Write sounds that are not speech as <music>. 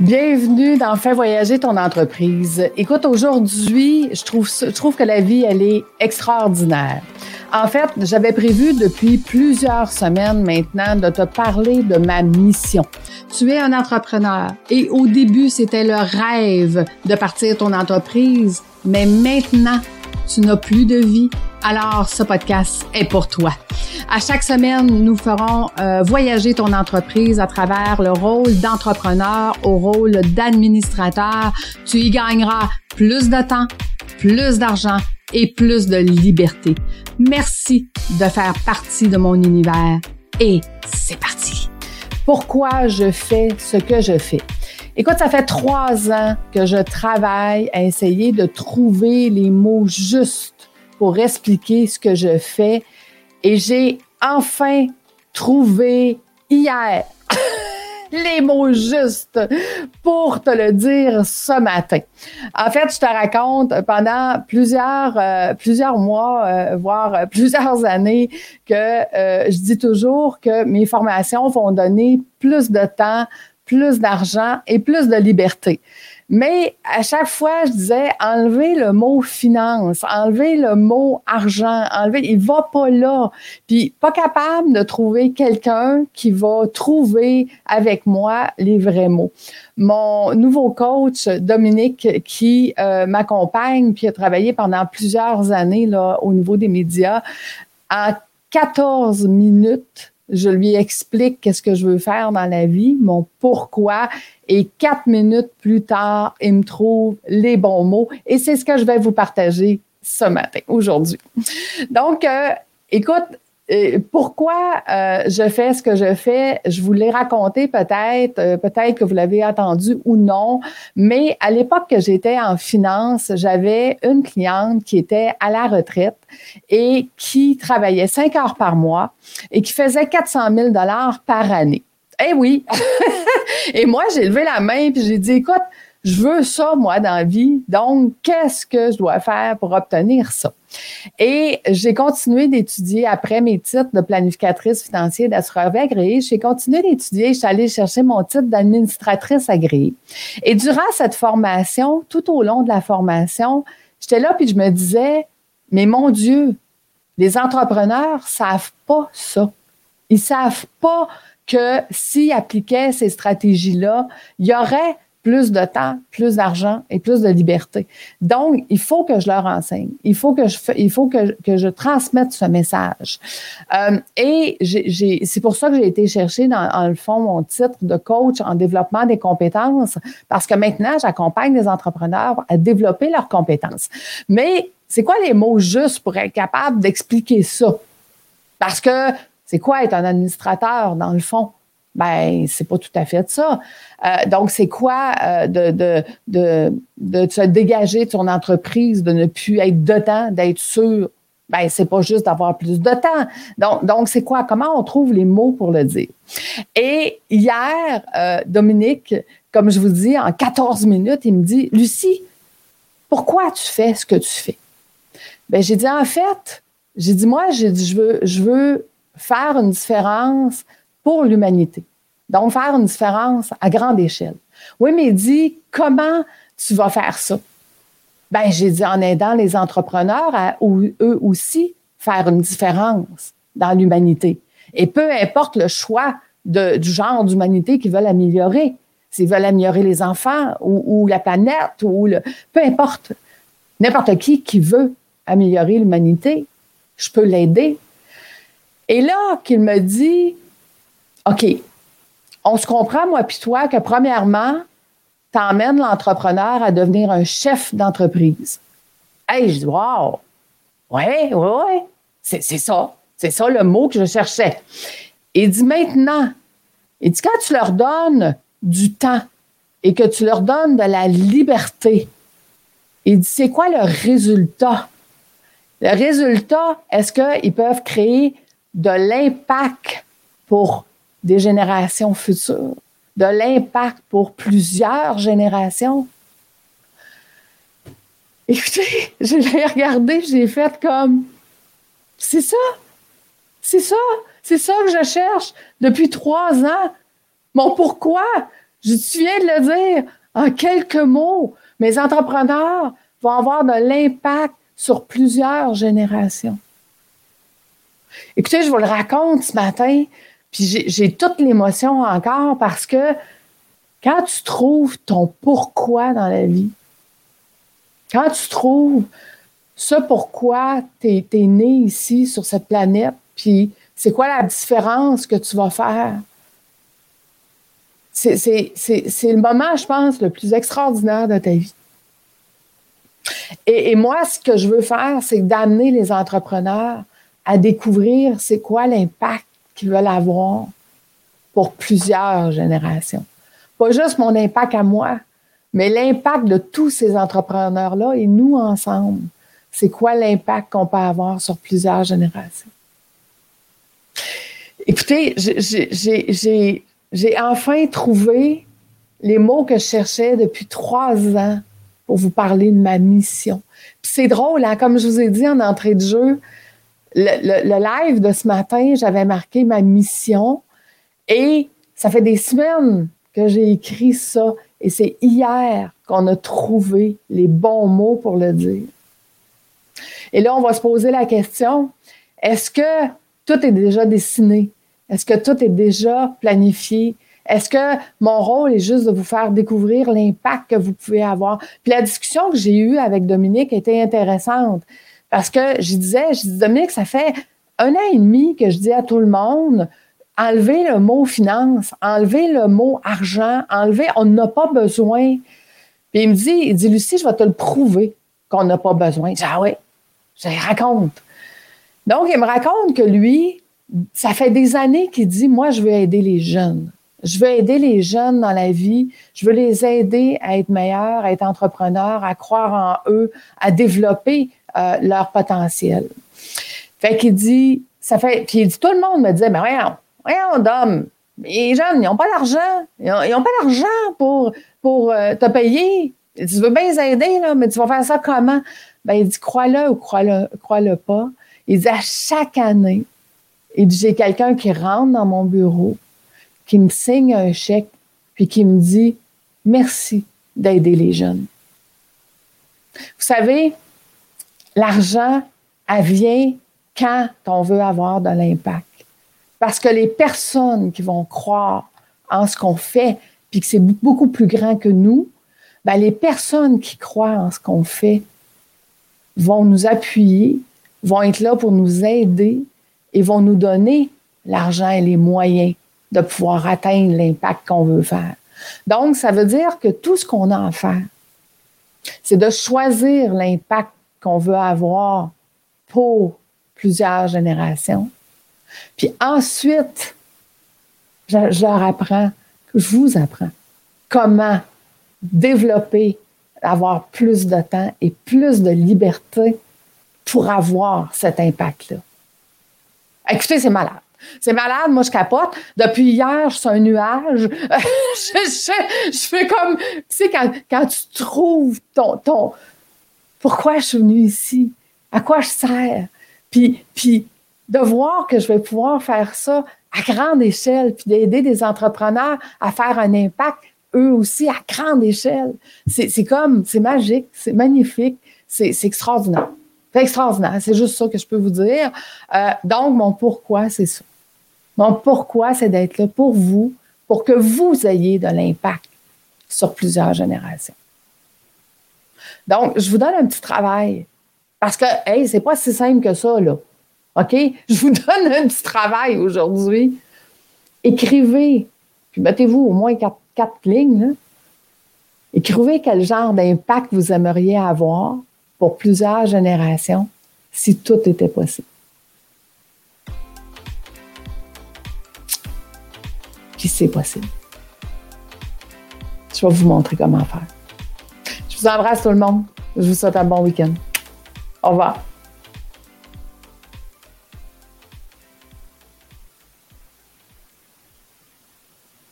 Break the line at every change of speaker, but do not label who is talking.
Bienvenue dans Fais voyager ton entreprise. Écoute, aujourd'hui, je trouve, je trouve que la vie, elle est extraordinaire. En fait, j'avais prévu depuis plusieurs semaines maintenant de te parler de ma mission. Tu es un entrepreneur et au début, c'était le rêve de partir ton entreprise, mais maintenant, tu n'as plus de vie. Alors, ce podcast est pour toi. À chaque semaine, nous ferons euh, voyager ton entreprise à travers le rôle d'entrepreneur au rôle d'administrateur. Tu y gagneras plus de temps, plus d'argent et plus de liberté. Merci de faire partie de mon univers et c'est parti. Pourquoi je fais ce que je fais? Écoute, ça fait trois ans que je travaille à essayer de trouver les mots justes pour expliquer ce que je fais et j'ai enfin trouvé hier <laughs> les mots justes pour te le dire ce matin. En fait, je te raconte pendant plusieurs euh, plusieurs mois, euh, voire euh, <laughs> plusieurs années, que je dis toujours que mes formations vont donner plus de temps, plus d'argent et plus de liberté. Mais à chaque fois, je disais, enlever le mot finance, enlever le mot argent, enlever, il va pas là. Puis pas capable de trouver quelqu'un qui va trouver avec moi les vrais mots. Mon nouveau coach, Dominique, qui euh, m'accompagne, puis a travaillé pendant plusieurs années là, au niveau des médias, en 14 minutes, je lui explique qu'est-ce que je veux faire dans la vie, mon pourquoi, et quatre minutes plus tard, il me trouve les bons mots. Et c'est ce que je vais vous partager ce matin, aujourd'hui. Donc, euh, écoute, pourquoi euh, je fais ce que je fais, je vous l'ai raconté peut-être, euh, peut-être que vous l'avez entendu ou non, mais à l'époque que j'étais en finance, j'avais une cliente qui était à la retraite et qui travaillait cinq heures par mois et qui faisait 400 000 dollars par année. Eh oui! <laughs> et moi, j'ai levé la main puis j'ai dit, écoute, je veux ça, moi, dans la vie. Donc, qu'est-ce que je dois faire pour obtenir ça? Et j'ai continué d'étudier après mes titres de planificatrice financière d'assureur agréé. J'ai continué d'étudier. Je suis allée chercher mon titre d'administratrice agréée. Et durant cette formation, tout au long de la formation, j'étais là puis je me disais, mais mon Dieu, les entrepreneurs savent pas ça. Ils savent pas que s'ils appliquaient ces stratégies-là, il y aurait plus de temps, plus d'argent et plus de liberté. Donc, il faut que je leur enseigne. Il faut que je, il faut que, que je transmette ce message. Euh, et c'est pour ça que j'ai été chercher dans, dans, le fond mon titre de coach en développement des compétences, parce que maintenant, j'accompagne les entrepreneurs à développer leurs compétences. Mais c'est quoi les mots justes pour être capable d'expliquer ça? Parce que c'est quoi être un administrateur dans le fond? Ben, c'est pas tout à fait ça. Euh, donc, c'est quoi euh, de, de, de, de se dégager de son entreprise, de ne plus être dedans, d'être sûr? Ben, c'est pas juste d'avoir plus de temps. Donc, donc c'est quoi? Comment on trouve les mots pour le dire? Et hier, euh, Dominique, comme je vous dis, en 14 minutes, il me dit, Lucie, pourquoi tu fais ce que tu fais? Ben, j'ai dit, en fait, j'ai dit, moi, j'ai dit, je veux, je veux faire une différence pour l'humanité. Donc, faire une différence à grande échelle. Oui, mais dit, comment tu vas faire ça? Ben, j'ai dit en aidant les entrepreneurs à eux aussi faire une différence dans l'humanité. Et peu importe le choix du genre d'humanité qu'ils veulent améliorer, s'ils veulent améliorer les enfants ou, ou la planète ou le, peu importe, n'importe qui qui veut améliorer l'humanité, je peux l'aider. Et là, qu'il me dit, OK, on se comprend, moi puis toi, que premièrement, tu emmènes l'entrepreneur à devenir un chef d'entreprise. Hey, je dis, wow! Ouais, ouais, ouais. C'est, ça. C'est ça le mot que je cherchais. Il dit maintenant, il dit quand tu leur donnes du temps et que tu leur donnes de la liberté, il dit c'est quoi le résultat? Le résultat, est-ce qu'ils peuvent créer de l'impact pour des générations futures, de l'impact pour plusieurs générations. Écoutez, <laughs> je l'ai regardé, j'ai fait comme, c'est ça, c'est ça, c'est ça que je cherche depuis trois ans. Mon pourquoi? Je, viens de le dire en quelques mots. Mes entrepreneurs vont avoir de l'impact sur plusieurs générations. Écoutez, je vous le raconte ce matin, puis j'ai toute l'émotion encore parce que quand tu trouves ton pourquoi dans la vie, quand tu trouves ce pourquoi tu es, né ici sur cette planète, puis c'est quoi la différence que tu vas faire, c'est le moment, je pense, le plus extraordinaire de ta vie. Et moi, ce que je veux faire, c'est d'amener les entrepreneurs à découvrir c'est quoi l'impact qu'ils veulent avoir pour plusieurs générations. Pas juste mon impact à moi, mais l'impact de tous ces entrepreneurs-là et nous ensemble. C'est quoi l'impact qu'on peut avoir sur plusieurs générations? Écoutez, j'ai enfin trouvé les mots que je cherchais depuis trois ans pour vous parler de ma mission. C'est drôle, hein? comme je vous ai dit en entrée de jeu, le, live de ce matin, j'avais marqué ma mission et ça fait des semaines que j'ai écrit ça et c'est hier qu'on a trouvé les bons mots pour le dire. Et là, on va se poser la question, est-ce que tout est déjà dessiné? Est-ce que tout est déjà planifié? Est-ce que mon rôle est juste de vous faire découvrir l'impact que vous pouvez avoir? Puis la discussion que j'ai eue avec Dominique était intéressante. Parce que je disais, je disais, Dominique, ça fait un an et demi que je dis à tout le monde, enlevez le mot finance, enlevez le mot argent, enlevez, on n'a pas besoin. Puis il me dit, il dit, Lucie, je vais te le prouver qu'on n'a pas besoin. Je dis, ah oui, je raconte. Donc, il me raconte que lui, ça fait des années qu'il dit, moi, je veux aider les jeunes. Je veux aider les jeunes dans la vie. Je veux les aider à être meilleurs, à être entrepreneurs, à croire en eux, à développer euh, leur potentiel. Fait qu'il dit, ça fait, puis il dit, tout le monde me disait, mais voyons, voyons, Dom, les jeunes, ils n'ont pas d'argent. Ils n'ont pas d'argent pour, pour euh, te payer. Tu veux bien les aider, là, mais tu vas faire ça comment? Ben, il dit, crois-le ou crois-le crois -le pas. Il dit, à chaque année, il dit, j'ai quelqu'un qui rentre dans mon bureau, qui me signe un chèque, puis qui me dit, merci d'aider les jeunes. Vous savez, L'argent, elle vient quand on veut avoir de l'impact. Parce que les personnes qui vont croire en ce qu'on fait, puis que c'est beaucoup plus grand que nous, ben les personnes qui croient en ce qu'on fait vont nous appuyer, vont être là pour nous aider et vont nous donner l'argent et les moyens de pouvoir atteindre l'impact qu'on veut faire. Donc, ça veut dire que tout ce qu'on a à faire, c'est de choisir l'impact qu'on veut avoir pour plusieurs générations. Puis ensuite, je, leur apprends, je vous apprends comment développer, avoir plus de temps et plus de liberté pour avoir cet impact-là. Écoutez, c'est malade. C'est malade, moi je capote. Depuis hier, je un nuage. <laughs> je, je, fais comme, tu sais, quand, quand tu trouves ton, ton, pourquoi je suis venue ici, à quoi je sers? Puis, puis de voir que je vais pouvoir faire ça à grande échelle, puis d'aider des entrepreneurs à faire un impact, eux aussi, à grande échelle. C'est comme, c'est magique, c'est magnifique, c'est extraordinaire. C'est extraordinaire, c'est juste ça que je peux vous dire. Euh, donc, mon pourquoi, c'est ça. Mon pourquoi, c'est d'être là pour vous, pour que vous ayez de l'impact sur plusieurs générations. Donc, je vous donne un petit travail. Parce que, hey, c'est pas si simple que ça, là. OK? <laughs> Je vous donne un petit travail aujourd'hui. Écrivez, puis mettez-vous au moins quatre, lignes. Écrivez quel genre d'impact vous aimeriez avoir pour plusieurs générations si tout était possible. Puis c'est possible. Je vais vous montrer comment faire. Je vous embrasse tout le monde. Je vous souhaite un bon week-end. Au revoir.